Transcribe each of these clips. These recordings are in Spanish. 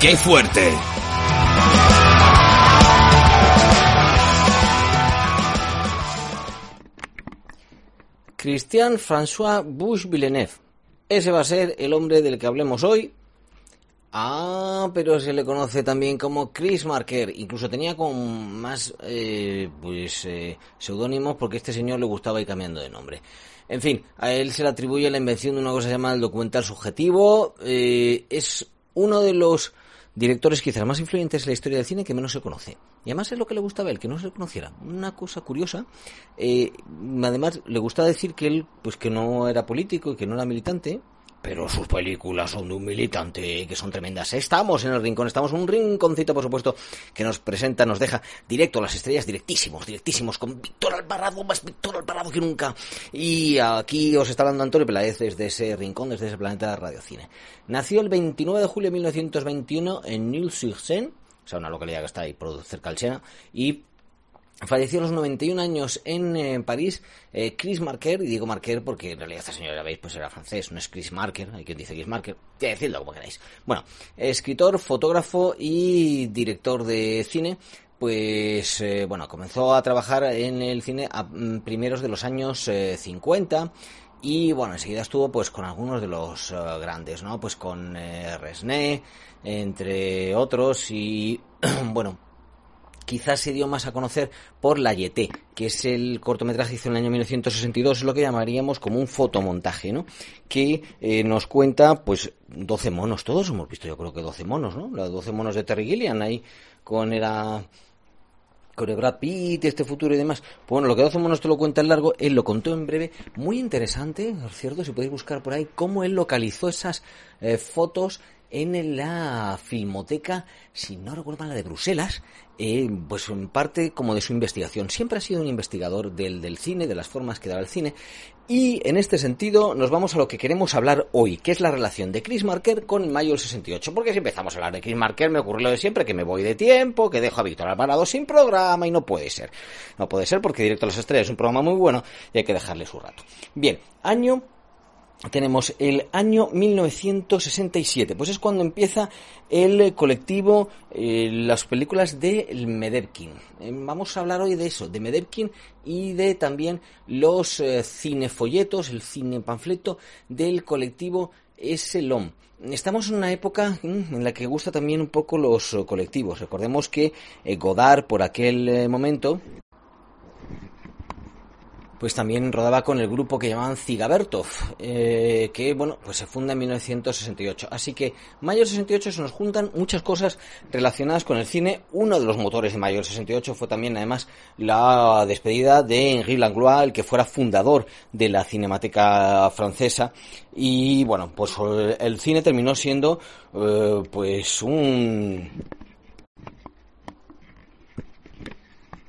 ¡Qué fuerte! Christian François Bush Villeneuve. Ese va a ser el hombre del que hablemos hoy. Ah, pero se le conoce también como Chris Marker. Incluso tenía con más eh, pues eh, seudónimos porque este señor le gustaba ir cambiando de nombre. En fin, a él se le atribuye la invención de una cosa llamada el documental subjetivo. Eh, es uno de los directores quizás más influyentes en la historia del cine que menos se conoce. Y además es lo que le gustaba a él, que no se conociera. Una cosa curiosa. Eh, además, le gustaba decir que él, pues que no era político y que no era militante. Pero sus películas son de un militante, que son tremendas. Estamos en el rincón, estamos en un rinconcito, por supuesto, que nos presenta, nos deja directo a las estrellas, directísimos, directísimos, con Víctor Alvarado, más Víctor Alvarado que nunca. Y aquí os está hablando Antonio Peláez desde ese rincón, desde ese planeta de radiocine. Nació el 29 de julio de 1921 en Nîmes-sur-Seine, o sea, una localidad que está ahí cerca del Sena, y Falleció a los 91 años en eh, París eh, Chris Marker, y digo Marker porque en realidad esta señora, veis, pues era francés, no es Chris Marker, hay quien dice Chris Marker, ya decidlo como queráis. Bueno, escritor, fotógrafo y director de cine, pues eh, bueno, comenzó a trabajar en el cine a mm, primeros de los años 50 y bueno, enseguida estuvo pues con algunos de los grandes, ¿no? Pues con Resné, entre otros y bueno, quizás se dio más a conocer por La Yeté, que es el cortometraje que hizo en el año 1962, es lo que llamaríamos como un fotomontaje, ¿no? Que eh, nos cuenta, pues, 12 monos, todos hemos visto yo creo que 12 monos, ¿no? Los 12 monos de Terry Gilliam ahí con era con el Brad Pitt, este futuro y demás. Pues bueno, lo que 12 monos te lo cuenta en largo, él lo contó en breve, muy interesante, ¿no es cierto? Si podéis buscar por ahí cómo él localizó esas eh, fotos en la filmoteca, si no recuerdo mal, la de Bruselas, eh, pues en parte como de su investigación. Siempre ha sido un investigador del, del cine, de las formas que da el cine, y en este sentido nos vamos a lo que queremos hablar hoy, que es la relación de Chris Marker con Mayo del 68. Porque si empezamos a hablar de Chris Marker me ocurre lo de siempre, que me voy de tiempo, que dejo a Víctor Alvarado sin programa y no puede ser. No puede ser porque Directo a las Estrellas es un programa muy bueno y hay que dejarle su rato. Bien, año tenemos el año 1967, pues es cuando empieza el colectivo, eh, las películas de Medevkin. Eh, vamos a hablar hoy de eso, de Medevkin y de también los eh, cinefolletos, el cine panfleto del colectivo Eselom. Estamos en una época mm, en la que gusta también un poco los colectivos. Recordemos que Godard por aquel momento pues también rodaba con el grupo que llamaban Zigabertov, eh, que bueno, pues se funda en 1968. Así que Mayo 68 se nos juntan muchas cosas relacionadas con el cine. Uno de los motores de Mayo 68 fue también además la despedida de Henri Langlois, el que fuera fundador de la Cinemateca Francesa. Y bueno, pues el cine terminó siendo eh, pues un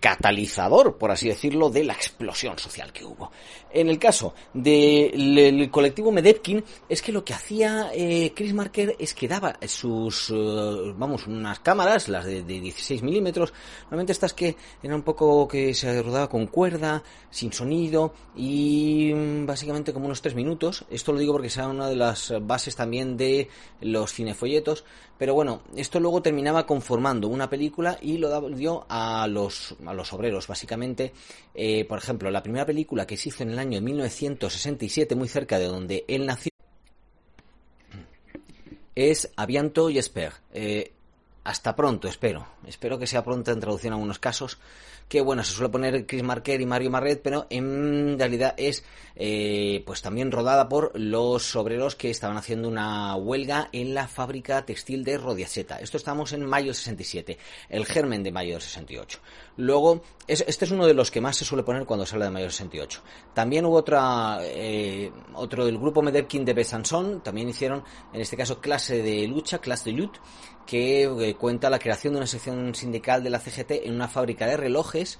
catalizador, por así decirlo, de la explosión social que hubo. En el caso del colectivo Medevkin, es que lo que hacía eh, Chris Marker es que daba sus, eh, vamos, unas cámaras, las de, 16 milímetros, normalmente estas que eran un poco que se rodaba con cuerda, sin sonido, y mm, básicamente como unos 3 minutos. Esto lo digo porque sea una de las bases también de los cinefolletos, pero bueno, esto luego terminaba conformando una película y lo dio a los los obreros, básicamente. Eh, por ejemplo, la primera película que se hizo en el año 1967, muy cerca de donde él nació, es Avianto y Esper. Eh, hasta pronto, espero. Espero que sea pronto en traducción en algunos casos. Que bueno, se suele poner Chris Marker y Mario Marret, pero en realidad es eh, pues también rodada por los obreros que estaban haciendo una huelga en la fábrica textil de Rodiaceta. Esto estamos en mayo del 67, el germen de mayo del 68. Luego, este es uno de los que más se suele poner cuando se habla de mayo del 68. También hubo otra, eh, otro del grupo Mederkin de Besançon, también hicieron, en este caso, clase de lucha, clase de lutte, que eh, cuenta la creación de una sección sindical de la CGT en una fábrica de relojes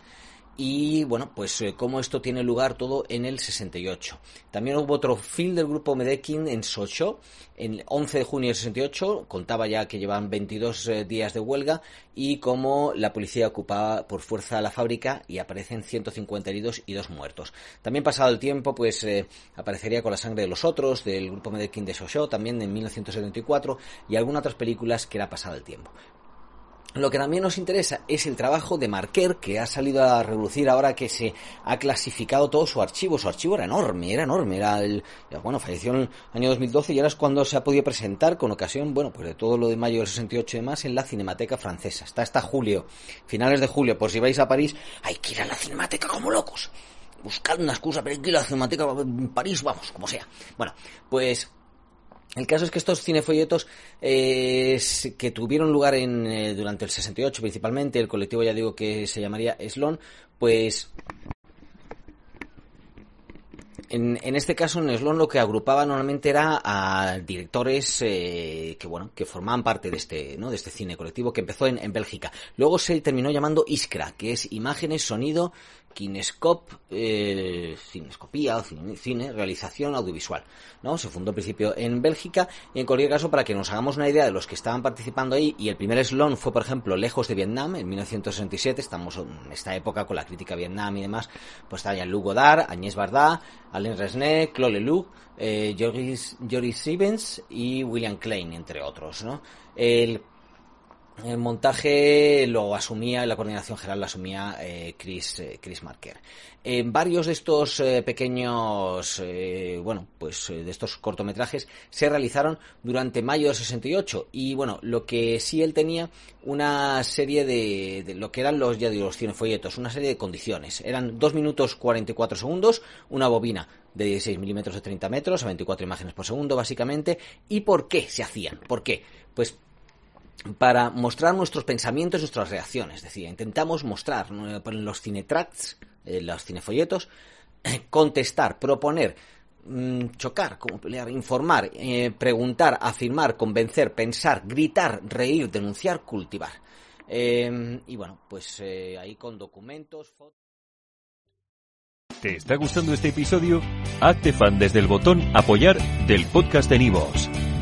y bueno, pues eh, cómo esto tiene lugar todo en el 68. También hubo otro film del grupo Medekin en Socho, en 11 de junio del 68, contaba ya que llevan 22 eh, días de huelga y cómo la policía ocupaba por fuerza la fábrica y aparecen 150 heridos y dos muertos. También pasado el tiempo, pues eh, aparecería con la sangre de los otros, del grupo Medekin de Socho, también en 1974 y algunas otras películas que era pasado el tiempo. Lo que también nos interesa es el trabajo de Marquer, que ha salido a relucir ahora que se ha clasificado todo su archivo. Su archivo era enorme, era enorme. Era el, bueno, falleció en el año 2012 y ahora es cuando se ha podido presentar con ocasión, bueno, pues de todo lo de mayo del 68 y demás en la Cinemateca Francesa. Está hasta julio, finales de julio, por si vais a París, hay que ir a la Cinemateca como locos. Buscad una excusa para ir a la Cinemateca en París, vamos, como sea. Bueno, pues el caso es que estos cinefolletos eh, que tuvieron lugar en, eh, durante el 68 principalmente, el colectivo ya digo que se llamaría Slon, pues en, este caso en Slon lo que agrupaba normalmente era a directores eh, que bueno que formaban parte de este no de este cine colectivo que empezó en, en Bélgica. Luego se terminó llamando Iskra que es imágenes sonido Kinescop, eh, cinescopía, cine, cine, realización audiovisual. ¿no? Se fundó al principio en Bélgica y en cualquier caso, para que nos hagamos una idea de los que estaban participando ahí, y el primer slon fue, por ejemplo, Lejos de Vietnam, en 1967, estamos en esta época con la crítica Vietnam y demás, pues está Jean-Luc Godard, Agnès Varda, Alain Resnais, Claude Leloup, eh, Joris, Joris y William Klein, entre otros, ¿no? El el montaje lo asumía, la coordinación general lo asumía eh, Chris, eh, Chris Marker. En varios de estos eh, pequeños, bueno, pues de estos cortometrajes se realizaron durante mayo del 68 y bueno, lo que sí él tenía una serie de, de lo que eran los, ya digo, los cinefolletos, una serie de condiciones. Eran 2 minutos 44 segundos, una bobina de 16 milímetros de 30 metros a 24 imágenes por segundo, básicamente. ¿Y por qué se hacían? ¿Por qué? Pues para mostrar nuestros pensamientos, nuestras reacciones. Es decir, intentamos mostrar en los cinetracts, en los cinefolletos, contestar, proponer, mm, chocar, informar, eh, preguntar, afirmar, convencer, pensar, gritar, reír, denunciar, cultivar. Eh, y bueno, pues eh, ahí con documentos, fotos. ¿Te está gustando este episodio? Hazte fan desde el botón apoyar del podcast de Nivos.